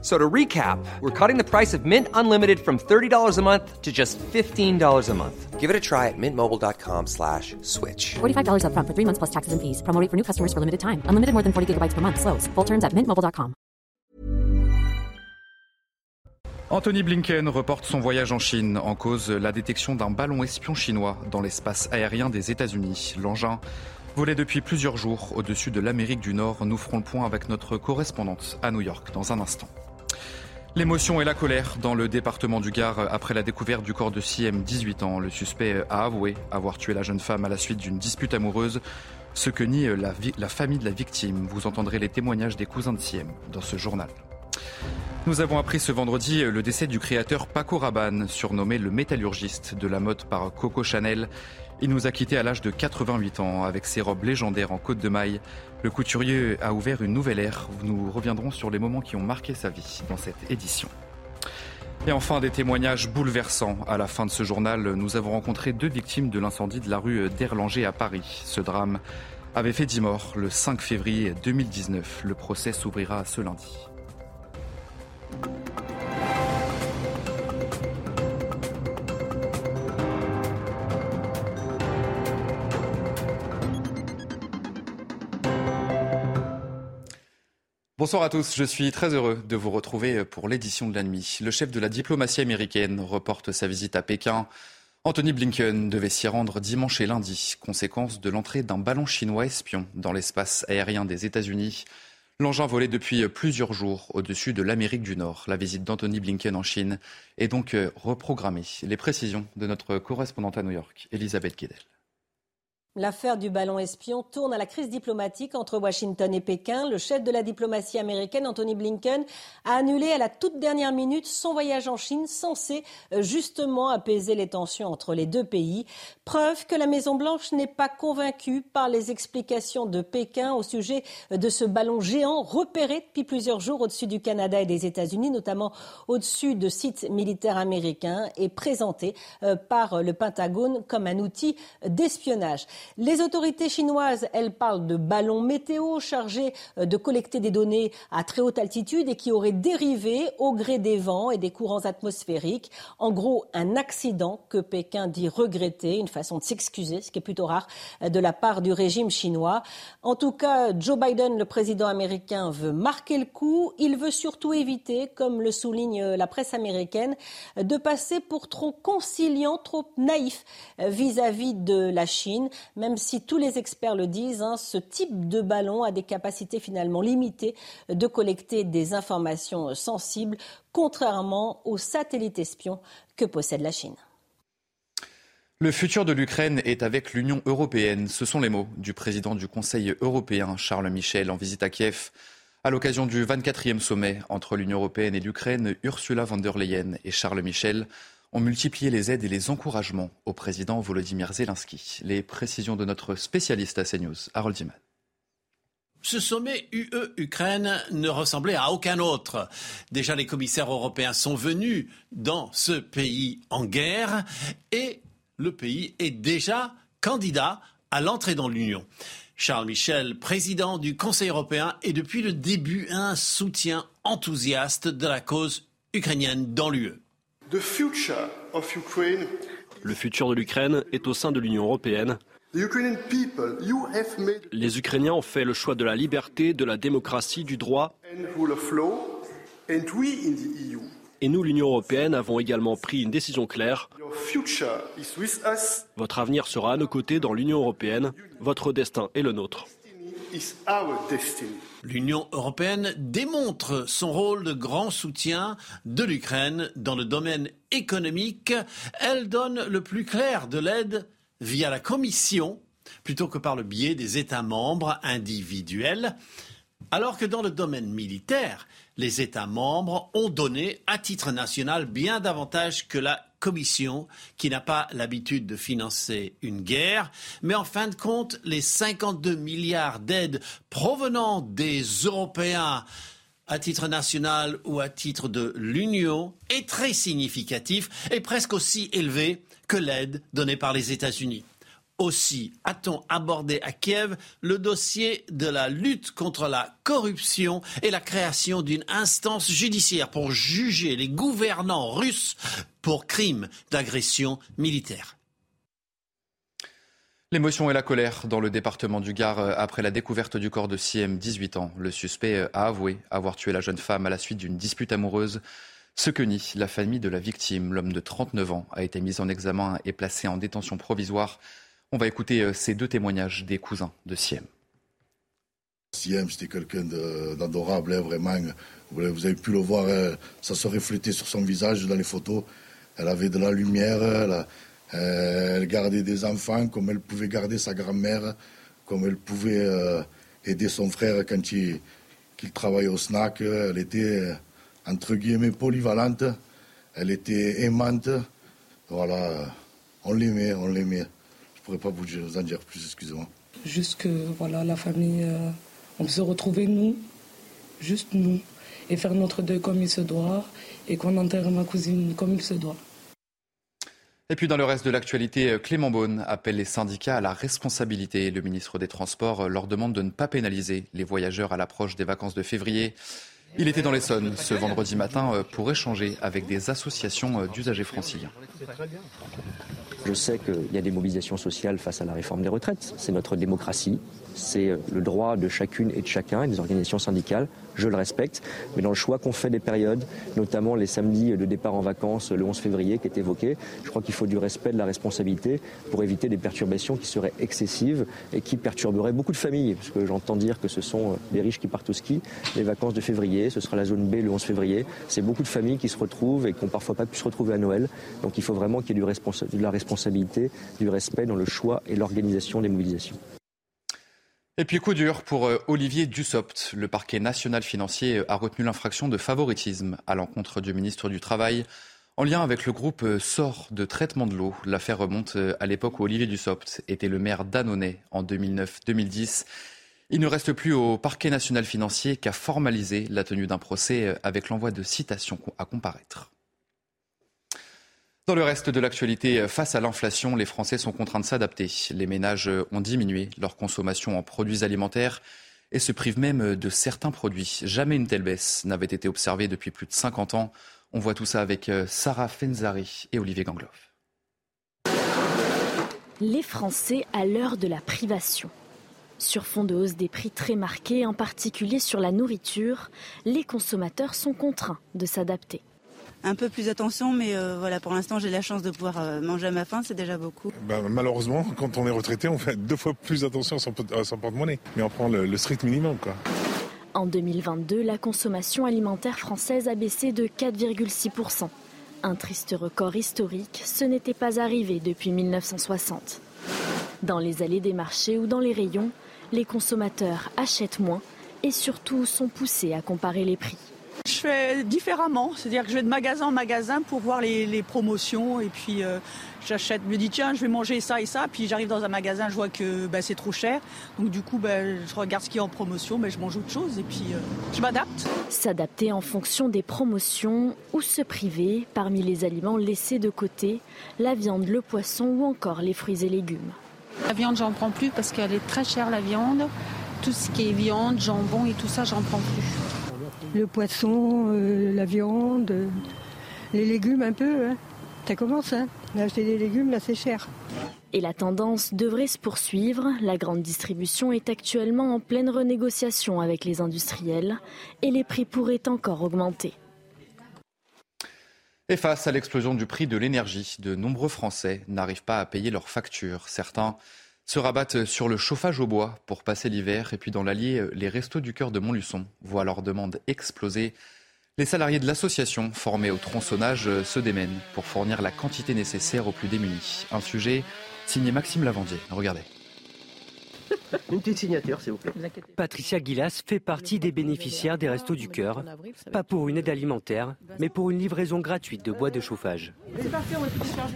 So to recap, we're cutting the price of Mint Unlimited from $30 a month to just $15 a month. Give it a try at mintmobile.com slash switch. $45 up front for three months plus taxes and fees. Promo rate for new customers for limited time. Unlimited more than 40 gigabytes per month. Slows. Full terms at mintmobile.com. Anthony Blinken reporte son voyage en Chine en cause la détection d'un ballon espion chinois dans l'espace aérien des États-Unis. L'engin volait depuis plusieurs jours au-dessus de l'Amérique du Nord. Nous ferons le point avec notre correspondante à New York dans un instant. L'émotion et la colère dans le département du Gard après la découverte du corps de Siem, 18 ans. Le suspect a avoué avoir tué la jeune femme à la suite d'une dispute amoureuse, ce que nie la, famille de la victime. Vous entendrez les témoignages des cousins de Siem dans ce journal. Nous avons appris ce vendredi le décès du créateur Paco Rabanne, surnommé le métallurgiste de la mode par Coco Chanel. Il nous a quittés à l'âge de 88 ans avec ses robes légendaires en côte de maille. Le couturier a ouvert une nouvelle ère. Nous reviendrons sur les moments qui ont marqué sa vie dans cette édition. Et enfin, des témoignages bouleversants. À la fin de ce journal, nous avons rencontré deux victimes de l'incendie de la rue d'Erlanger à Paris. Ce drame avait fait 10 morts le 5 février 2019. Le procès s'ouvrira ce lundi. Bonsoir à tous, je suis très heureux de vous retrouver pour l'édition de la nuit. Le chef de la diplomatie américaine reporte sa visite à Pékin. Anthony Blinken devait s'y rendre dimanche et lundi, conséquence de l'entrée d'un ballon chinois espion dans l'espace aérien des États-Unis. L'engin volait depuis plusieurs jours au-dessus de l'Amérique du Nord. La visite d'Anthony Blinken en Chine est donc reprogrammée. Les précisions de notre correspondante à New York, Elisabeth Guedel. L'affaire du ballon espion tourne à la crise diplomatique entre Washington et Pékin. Le chef de la diplomatie américaine, Anthony Blinken, a annulé à la toute dernière minute son voyage en Chine, censé justement apaiser les tensions entre les deux pays. Preuve que la Maison-Blanche n'est pas convaincue par les explications de Pékin au sujet de ce ballon géant repéré depuis plusieurs jours au-dessus du Canada et des États-Unis, notamment au-dessus de sites militaires américains et présenté par le Pentagone comme un outil d'espionnage. Les autorités chinoises, elles parlent de ballons météo chargés de collecter des données à très haute altitude et qui auraient dérivé au gré des vents et des courants atmosphériques. En gros, un accident que Pékin dit regretter, une façon de s'excuser, ce qui est plutôt rare de la part du régime chinois. En tout cas, Joe Biden, le président américain, veut marquer le coup. Il veut surtout éviter, comme le souligne la presse américaine, de passer pour trop conciliant, trop naïf vis-à-vis de la Chine même si tous les experts le disent, hein, ce type de ballon a des capacités finalement limitées de collecter des informations sensibles, contrairement aux satellites espions que possède la Chine. Le futur de l'Ukraine est avec l'Union européenne. Ce sont les mots du président du Conseil européen, Charles Michel, en visite à Kiev. À l'occasion du 24e sommet entre l'Union européenne et l'Ukraine, Ursula von der Leyen et Charles Michel ont multiplié les aides et les encouragements au président Volodymyr Zelensky. Les précisions de notre spécialiste à CNews, Harold Diman. Ce sommet UE-Ukraine ne ressemblait à aucun autre. Déjà, les commissaires européens sont venus dans ce pays en guerre et le pays est déjà candidat à l'entrée dans l'Union. Charles Michel, président du Conseil européen, est depuis le début un soutien enthousiaste de la cause ukrainienne dans l'UE. Le futur de l'Ukraine est au sein de l'Union européenne. Les Ukrainiens ont fait le choix de la liberté, de la démocratie, du droit. Et nous, l'Union européenne, avons également pris une décision claire. Votre avenir sera à nos côtés dans l'Union européenne. Votre destin est le nôtre. L'Union européenne démontre son rôle de grand soutien de l'Ukraine dans le domaine économique. Elle donne le plus clair de l'aide via la Commission plutôt que par le biais des États membres individuels, alors que dans le domaine militaire, les États membres ont donné à titre national bien davantage que la Commission, qui n'a pas l'habitude de financer une guerre, mais en fin de compte, les 52 milliards d'aides provenant des Européens à titre national ou à titre de l'Union est très significatif et presque aussi élevé que l'aide donnée par les États-Unis. Aussi a-t-on abordé à Kiev le dossier de la lutte contre la corruption et la création d'une instance judiciaire pour juger les gouvernants russes pour crimes d'agression militaire. L'émotion et la colère dans le département du Gard euh, après la découverte du corps de Siem, 18 ans. Le suspect euh, a avoué avoir tué la jeune femme à la suite d'une dispute amoureuse. Ce que nie la famille de la victime, l'homme de 39 ans, a été mis en examen et placé en détention provisoire. On va écouter euh, ces deux témoignages des cousins de Siem. Siem, c'était quelqu'un d'adorable, hein, vraiment. Vous avez pu le voir, ça se reflétait sur son visage dans les photos. Elle avait de la lumière, euh, elle gardait des enfants comme elle pouvait garder sa grand-mère, comme elle pouvait euh, aider son frère quand il, travaillait au snack. Elle était, entre guillemets, polyvalente. Elle était aimante. Voilà, on l'aimait, on l'aimait. Je pourrais pas vous en dire plus, excusez-moi. Juste que, voilà, la famille, euh, on peut se retrouver nous, juste nous, et faire notre deuil comme il se doit, et qu'on enterre ma cousine comme il se doit. Et puis dans le reste de l'actualité, Clément Beaune appelle les syndicats à la responsabilité. Le ministre des Transports leur demande de ne pas pénaliser les voyageurs à l'approche des vacances de février. Il était dans l'Essonne ce vendredi matin pour échanger avec des associations d'usagers franciliens. Je sais qu'il y a des mobilisations sociales face à la réforme des retraites. C'est notre démocratie c'est le droit de chacune et de chacun et des organisations syndicales. Je le respecte. Mais dans le choix qu'on fait des périodes, notamment les samedis de départ en vacances le 11 février qui est évoqué, je crois qu'il faut du respect, de la responsabilité pour éviter des perturbations qui seraient excessives et qui perturberaient beaucoup de familles. Parce que j'entends dire que ce sont des riches qui partent au ski. Les vacances de février, ce sera la zone B le 11 février. C'est beaucoup de familles qui se retrouvent et qui n'ont parfois pas pu se retrouver à Noël. Donc il faut vraiment qu'il y ait de la responsabilité, du respect dans le choix et l'organisation des mobilisations. Et puis coup dur pour euh, Olivier Dussopt. Le parquet national financier a retenu l'infraction de favoritisme à l'encontre du ministre du Travail en lien avec le groupe euh, SOR de traitement de l'eau. L'affaire remonte euh, à l'époque où Olivier Dussopt était le maire d'Annonay en 2009-2010. Il ne reste plus au parquet national financier qu'à formaliser la tenue d'un procès avec l'envoi de citations à comparaître. Dans le reste de l'actualité, face à l'inflation, les Français sont contraints de s'adapter. Les ménages ont diminué leur consommation en produits alimentaires et se privent même de certains produits. Jamais une telle baisse n'avait été observée depuis plus de 50 ans. On voit tout ça avec euh, Sarah Fenzari et Olivier Gangloff. Les Français à l'heure de la privation. Sur fond de hausse des prix très marqués, en particulier sur la nourriture, les consommateurs sont contraints de s'adapter un peu plus attention, mais euh, voilà, pour l'instant, j'ai la chance de pouvoir euh, manger à ma faim, c'est déjà beaucoup. Bah, malheureusement, quand on est retraité, on fait deux fois plus attention à son, porte-monnaie, mais on prend le, strict minimum, quoi. En 2022, la consommation alimentaire française a baissé de 4,6%. Un triste record historique, ce n'était pas arrivé depuis 1960. Dans les allées des marchés ou dans les rayons, les consommateurs achètent moins et surtout sont poussés à comparer les prix. Je fais différemment, c'est-à-dire que je vais de magasin en magasin pour voir les, promotions et puis euh, j'achète, je me dis tiens je vais manger ça et ça, puis j'arrive dans un magasin, je vois que bah, c'est trop cher, donc du coup bah, je regarde ce qui est en promotion, mais je mange autre chose et puis euh, je m'adapte. S'adapter en fonction des promotions ou se priver parmi les aliments laissés de côté, la viande, le poisson ou encore les fruits et légumes. La viande j'en prends plus parce qu'elle est très chère la viande, tout ce qui est viande, jambon et tout ça j'en prends plus le poisson, euh, la viande, les légumes un peu. Hein. Ça commence, hein. Acheter des légumes, là, c'est cher. Et la tendance devrait se poursuivre. La grande distribution est actuellement en pleine renégociation avec les industriels et les prix pourraient encore augmenter. Et face à l'explosion du prix de l'énergie, de nombreux Français n'arrivent pas à payer leurs factures. Certains se rabattent sur le chauffage au bois pour passer l'hiver. Et puis dans l'Allier, les Restos du Cœur de Montluçon voient leur demande exploser. Les salariés de l'association formés au tronçonnage se démènent pour fournir la quantité nécessaire aux plus démunis. Un sujet signé Maxime Lavandier. Regardez. Une petite signature, s'il vous plaît. Patricia Guilas fait partie des bénéficiaires des Restos du Cœur, pas pour une aide alimentaire, mais pour une livraison gratuite de bois de chauffage.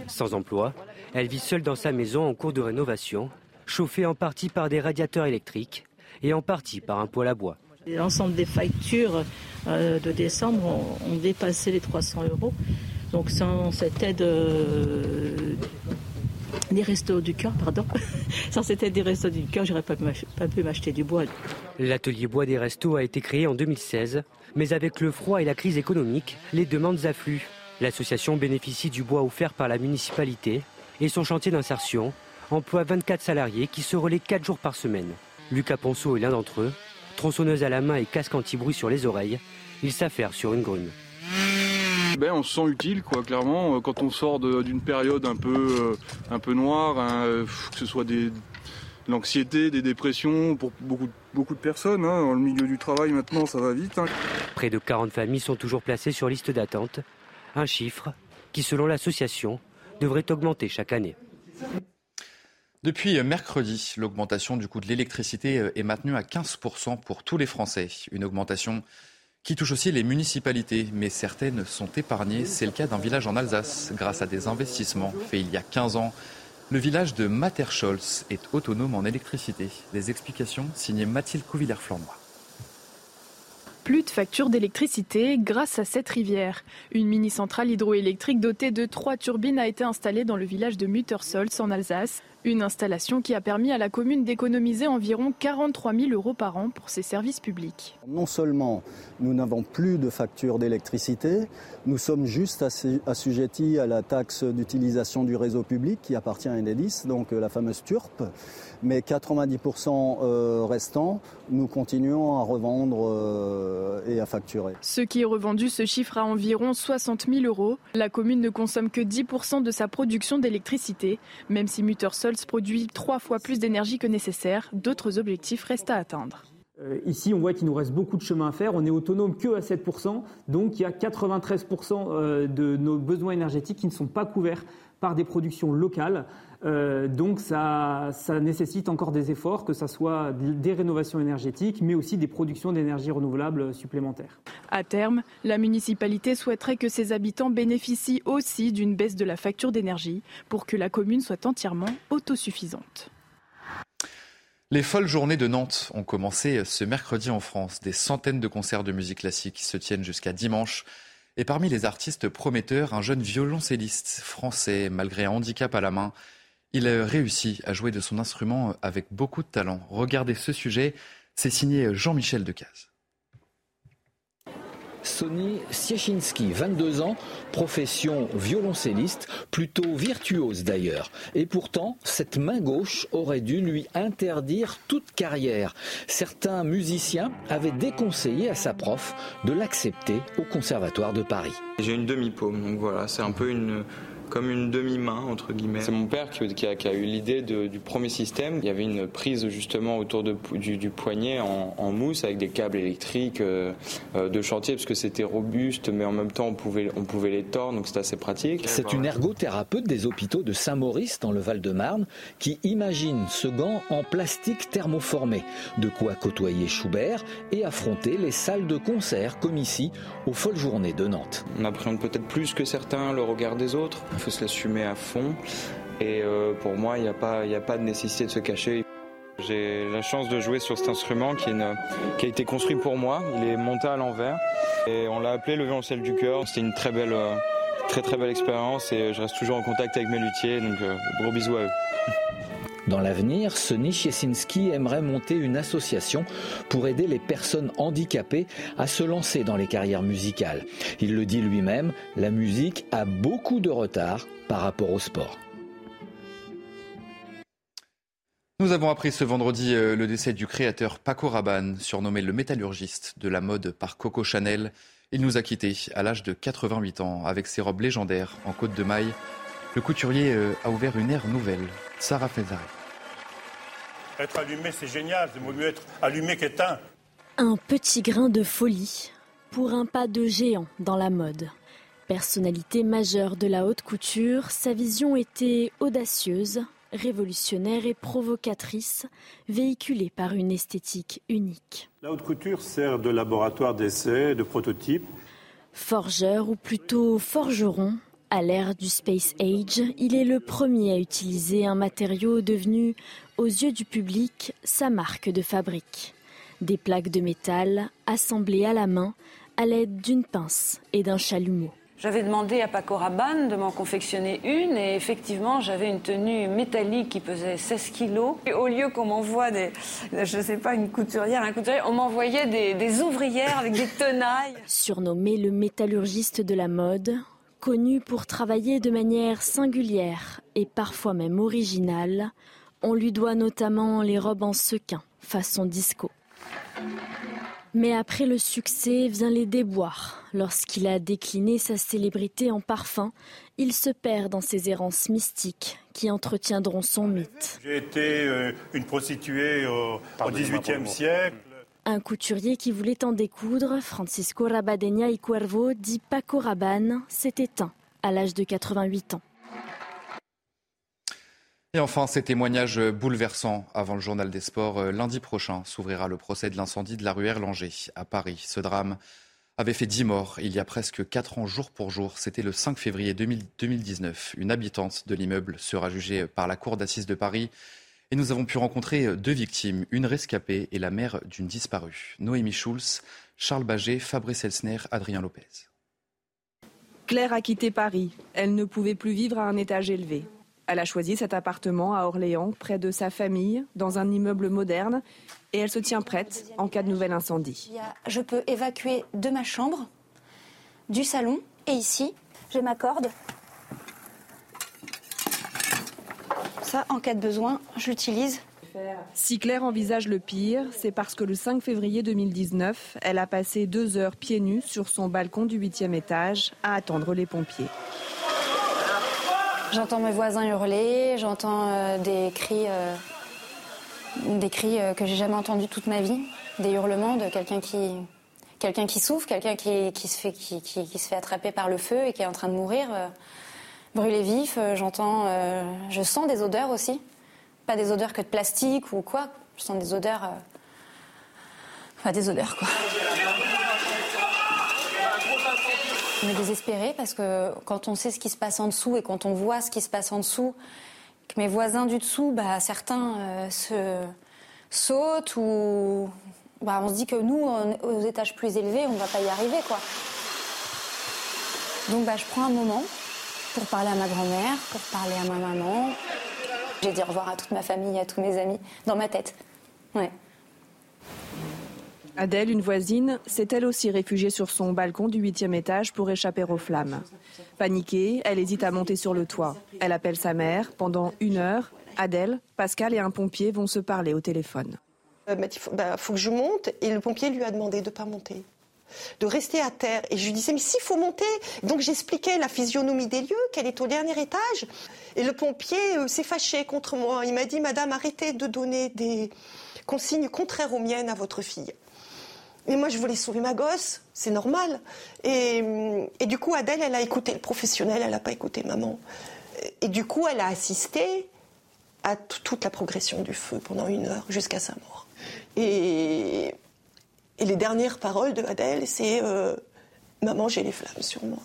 Sans emploi, elle vit seule dans sa maison en cours de rénovation chauffé en partie par des radiateurs électriques et en partie par un poêle à bois. L'ensemble des factures euh, de décembre ont, dépassé les 300 euros. Donc sans cette aide euh, des restos du cœur, pardon, sans cette aide des restos du cœur, j'aurais pas, pas pu m'acheter du bois. L'atelier bois des restos a été créé en 2016, mais avec le froid et la crise économique, les demandes affluent. L'association bénéficie du bois offert par la municipalité et son chantier d'insertion emploie 24 salariés qui se relaient 4 jours par semaine. Lucas Ponceau est l'un d'entre eux. Tronçonneuse à la main et casque anti-bruit sur les oreilles, il s'affaire sur une grume. Ben, on se sent utile, quoi, clairement, quand on sort d'une période un peu, euh, un peu noire, hein, que ce soit des, l'anxiété, des dépressions pour beaucoup, beaucoup de personnes. Hein. Dans le milieu du travail, maintenant, ça va vite. Hein. Près de 40 familles sont toujours placées sur liste d'attente. Un chiffre qui, selon l'association, devrait augmenter chaque année. Depuis mercredi, l'augmentation du coût de l'électricité est maintenue à 15% pour tous les Français. Une augmentation qui touche aussi les municipalités, mais certaines sont épargnées. C'est le cas d'un village en Alsace, grâce à des investissements faits il y a 15 ans. Le village de Materscholz est autonome en électricité. Des explications signées Mathilde Couvillère-Flandre. Plus de factures d'électricité grâce à cette rivière. Une mini-centrale hydroélectrique dotée de trois turbines a été installée dans le village de Muttersolz en Alsace. Une installation qui a permis à la commune d'économiser environ 43 000 euros par an pour ses services publics. Non seulement nous n'avons plus de factures d'électricité, nous sommes juste assujettis à la taxe d'utilisation du réseau public qui appartient à Enedis, donc euh, la fameuse TURP, mais 90% euh, restant, nous continuons à revendre euh, et à facturer. Ce qui est revendu se chiffre à environ 60 000 euros. La commune ne consomme que 10% de sa production d'électricité, même si Muttersol produit trois fois plus d'énergie que nécessaire. D'autres objectifs restent à atteindre. Euh, ici, on voit qu'il nous reste beaucoup de chemin à faire. On n'est autonome que à 7%. Donc, il y a 93% euh, de nos besoins énergétiques qui ne sont pas couverts par des productions locales. Euh, donc ça, ça, nécessite encore des efforts, que ce soit des rénovations énergétiques, mais aussi des productions d'énergie renouvelable supplémentaires. À terme, la municipalité souhaiterait que ses habitants bénéficient aussi d'une baisse de la facture d'énergie pour que la commune soit entièrement autosuffisante. Les folles journées de Nantes ont commencé ce mercredi en France. Des centaines de concerts de musique classique se tiennent jusqu'à dimanche. Et parmi les artistes prometteurs, un jeune violoncelliste français, malgré un handicap à la main, il a réussi à jouer de son instrument avec beaucoup de talent. Regardez ce sujet, c'est signé Jean-Michel Decaze. Sonny Siechinski, 22 ans, profession violoncelliste, plutôt virtuose d'ailleurs. Et pourtant, cette main gauche aurait dû lui interdire toute carrière. Certains musiciens avaient déconseillé à sa prof de l'accepter au Conservatoire de Paris. J'ai une demi-paume, donc voilà, c'est un peu une comme une demi-main, entre guillemets. C'est mon père qui, a, eu l'idée du premier système. Il y avait une prise justement autour de, du, poignet en, mousse avec des câbles électriques euh, euh, de chantier parce que c'était robuste, mais en même temps on pouvait, on pouvait les tordre, donc c'est assez pratique. C'est une ergothérapeute des hôpitaux de Saint-Maurice dans le Val-de-Marne qui imagine ce gant en plastique thermoformé. De quoi côtoyer Schubert et affronter les salles de concert comme ici aux folles journées de Nantes. On appréhende peut-être plus que certains le regard des autres faut se l'assumer à fond. Et euh, pour moi, il n'y a, pas, a pas de nécessité de se cacher. J'ai la chance de jouer sur cet instrument qui, qui, a été construit pour moi. Il est monté à l'envers et on l'a appelé le violoncelle du cœur. C'était une très belle, euh, très très belle expérience et je reste toujours en contact avec mes luthiers. Donc euh, gros bisous à eux. Dans l'avenir, Sonny Chiesinski aimerait monter une association pour aider les personnes handicapées à se lancer dans les carrières musicales. Il le dit lui-même, la musique a beaucoup de retard par rapport au sport. Nous avons appris ce vendredi euh, le décès du créateur Paco Rabanne, surnommé le métallurgiste de la mode par Coco Chanel. Il nous a quittés à l'âge de 88 ans avec ses robes légendaires en côte de maille le couturier euh, a ouvert une ère nouvelle. Sarah Fezari. Être allumé, c'est génial. C'est mieux être allumé qu'éteint. Un petit grain de folie pour un pas de géant dans la mode. Personnalité majeure de la haute couture, sa vision était audacieuse, révolutionnaire et provocatrice, véhiculée par une esthétique unique. La haute couture sert de laboratoire d'essai, de prototype. Forgeur ou plutôt forgeron, à l'ère du Space Age, il est le premier à utiliser un matériau devenu, aux yeux du public, sa marque de fabrique. Des plaques de métal assemblées à la main à l'aide d'une pince et d'un chalumeau. J'avais demandé à Paco Rabanne de m'en confectionner une et effectivement j'avais une tenue métallique qui pesait 16 kilos. Et au lieu qu'on m'envoie des, je sais pas, une couturière, un couturier, on m'envoyait des, des ouvrières avec des tenailles. Surnommé le métallurgiste de la mode, connu pour travailler de manière singulière et parfois même originale, on lui doit notamment les robes en sequin, façon disco. Mais après le succès vient les déboires. Lorsqu'il a décliné sa célébrité en parfum, il se perd dans ses errances mystiques qui entretiendront son mythe. J'ai été euh, une prostituée au, au XVIIIe siècle. Un couturier qui voulait en découdre, Francisco Rabadenia y Cuervo, dit Paco Rabanne, s'est éteint à l'âge de 88 ans. Et enfin, ces témoignages bouleversants avant le journal des sports. Euh, lundi prochain s'ouvrira le procès de l'incendie de la rue Erlanger à Paris. Ce drame avait fait 10 morts il y a presque 4 ans jour pour jour. C'était le 5 février 2019. Une habitante de l'immeuble sera jugée par la cour d'assises de Paris. Et nous avons pu rencontrer deux victimes, une rescapée et la mère d'une disparue. Noémie Schulz, Charles Baget, Fabrice Elsner, Adrien Lopez. Claire a quitté Paris. Elle ne pouvait plus vivre à un étage élevé. Elle a choisi cet appartement à Orléans, près de sa famille, dans un immeuble moderne, et elle se tient prête en cas de nouvel incendie. Je peux évacuer de ma chambre, du salon, et ici, j'ai ma corde. Ça, en cas de besoin, je l'utilise. Si Claire envisage le pire, c'est parce que le 5 février 2019, elle a passé deux heures pieds nus sur son balcon du huitième étage à attendre les pompiers. J'entends mes voisins hurler, j'entends euh, des cris, euh, des cris euh, que j'ai jamais entendus toute ma vie, des hurlements de quelqu'un qui, quelqu'un qui souffre, quelqu'un qui, qui, se fait, qui, qui, qui, se fait attraper par le feu et qui est en train de mourir, brûlé vif. j'entends, je sens des odeurs aussi, pas des odeurs que de plastique ou quoi. Je sens des odeurs, enfin des odeurs quoi. On est désespéré parce que quand on sait ce qui se passe en dessous et quand on voit ce qui se passe en dessous, que mes voisins du dessous, bah, certains euh, se sautent ou bah, on se dit que nous, aux étages plus élevés, on ne va pas y arriver. quoi. Donc bah, je prends un moment pour parler à ma grand-mère, pour parler à ma maman. J'ai dit au revoir à toute ma famille, à tous mes amis, dans ma tête. Ouais. Adèle, une voisine, s'est elle aussi réfugiée sur son balcon du huitième étage pour échapper aux flammes. Paniquée, elle hésite à monter sur le toit. Elle appelle sa mère. Pendant une heure, Adèle, Pascal et un pompier vont se parler au téléphone. Il euh, faut, bah, faut, que je monte et le pompier lui a demandé de ne pas monter de rester à terre. Et je lui disais, mais s'il faut monter. Donc j'expliquais la physionomie des lieux, qu'elle est au dernier étage. Et le pompier euh, s'est fâché contre moi. Il m'a dit, madame, arrêtez de donner des consignes contraires aux miennes à votre fille. Mais moi, je voulais sauver ma gosse, c'est normal. Et, et, du coup, Adèle, elle a écouté le professionnel, elle n'a pas écouté maman. Et du coup, elle a assisté à toute la progression du feu pendant une heure jusqu'à sa mort. Et, et, les dernières paroles de Adèle, c'est euh, Maman, j'ai les flammes sur moi.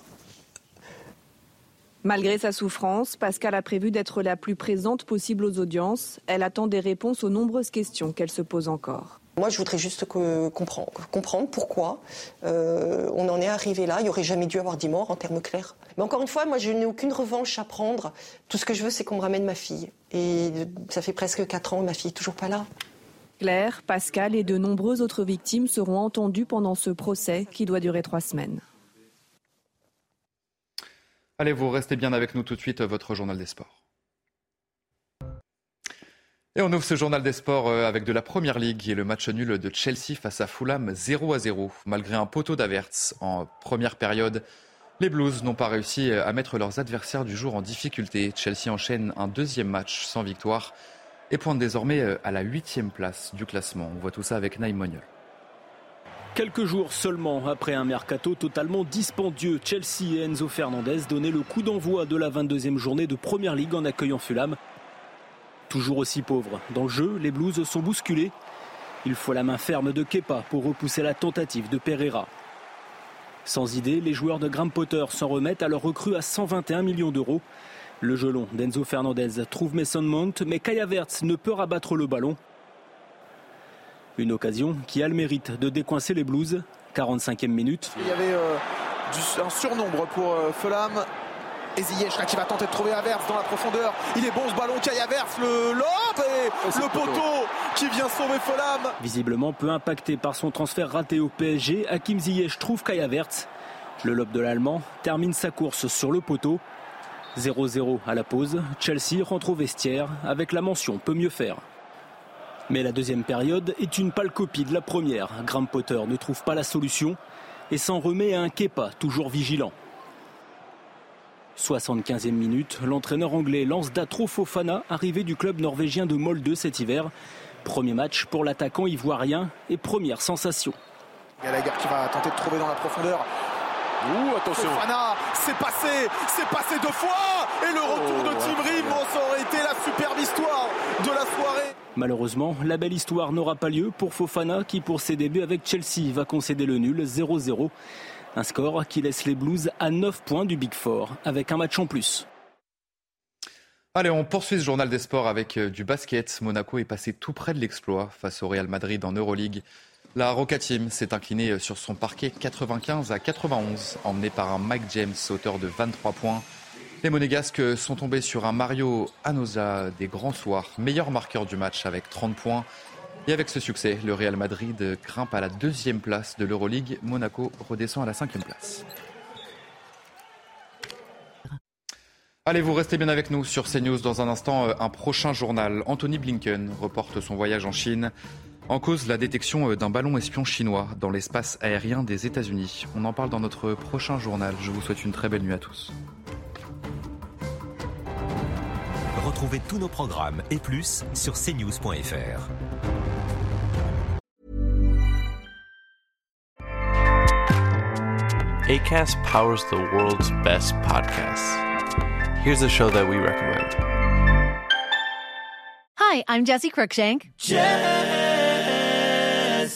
Malgré sa souffrance, Pascal a prévu d'être la plus présente possible aux audiences. Elle attend des réponses aux nombreuses questions qu'elle se pose encore. Moi, je voudrais juste que, comprendre, comprendre, pourquoi euh, on en est arrivé là. Il n'y aurait jamais dû avoir 10 morts en termes clairs. Mais encore une fois, moi, je n'ai aucune revanche à prendre. Tout ce que je veux, c'est qu'on me ramène ma fille. Et ça fait presque 4 ans, ma fille n'est toujours pas là. Claire, Pascal et de nombreuses autres victimes seront entendues pendant ce procès qui doit durer trois semaines. Allez, vous restez bien avec nous tout de suite, votre journal des sports. Et on ouvre ce journal des sports euh, avec de la Première Ligue et le match nul de Chelsea face à Fulham 0 à 0. Malgré un poteau d'Avertz en première période, les Blues n'ont pas réussi à mettre leurs adversaires du jour en difficulté. Chelsea enchaîne un deuxième match sans victoire et pointe désormais euh, à la huitième place du classement. On voit tout ça avec Naïm. Quelques jours seulement après un mercato totalement dispendieux, Chelsea et Enzo Fernandez donnaient le coup d'envoi de la 22e journée de Première Ligue en accueillant Fulham toujours aussi pauvre. Dans le jeu, les Blues sont bousculés. Il faut la main ferme de Kepa pour repousser la tentative de Pereira. Sans idée, les joueurs de Graham Potter s'en remettent à leur recrue à 121 millions d'euros. Le gelon d'Enzo Fernandez trouve Mason Mount, mais Kaya Verts ne peut rabattre le ballon. Une occasion qui a le mérite de décoincer les Blues. 45e minute. Il y avait euh, du, un surnombre pour euh, Felam. Et Ziyech qui va tenter de trouver Avers dans la profondeur. Il est bon ce ballon, Kai Avers, le lob et le poteau qui vient sauver Felam. Visiblement peu impacté par son transfert raté au PSG, Hakim Ziyech trouve Kai Havertz. Le lob de l'Allemand termine sa course sur le poteau. 0-0 à la pause, Chelsea rentre au vestiaire avec la mention peut mieux faire. Mais la deuxième période est une pâle copie de la première. Graham Potter ne trouve pas la solution et s'en remet à un Kepa toujours vigilant. 75e minute, l'entraîneur anglais lance Datro Fofana, arrivé du club norvégien de Molde cet hiver. Premier match pour l'attaquant ivoirien et première sensation. Gallagher qui va tenter de trouver dans la profondeur. Ouh, attention. Fofana, c'est passé, c'est passé deux fois. Et le retour de Tim Ream, ça aurait été la superbe histoire de la soirée. Malheureusement, la belle histoire n'aura pas lieu pour Fofana qui, pour ses débuts avec Chelsea, va concéder le nul 0-0. Un score qui laisse les Blues à 9 points du Big Four, avec un match en plus. Allez, on poursuit ce journal des sports avec du basket. Monaco est passé tout près de l'exploit face au Real Madrid en Euroleague. La Roca Team s'est inclinée sur son parquet 95 à 91, emmené par un Mike James, auteur de 23 points. Les Monégasques sont tombés sur un Mario Anosa des grands soirs, meilleur marqueur du match avec 30 points. Et avec ce succès, le Real Madrid grimpe à la deuxième place de l'Euroleague. Monaco redescend à la cinquième place. Allez, vous restez bien avec nous sur CNews. Dans un instant, un prochain journal. Anthony Blinken reporte son voyage en Chine. En cause, la détection d'un ballon espion chinois dans l'espace aérien des États-Unis. On en parle dans notre prochain journal. Je vous souhaite une très belle nuit à tous. Retrouvez tous nos programmes et plus sur cnews.fr. ACAST powers the world's best podcasts. Here's a show that we recommend. Hi, I'm Jesse Cruikshank.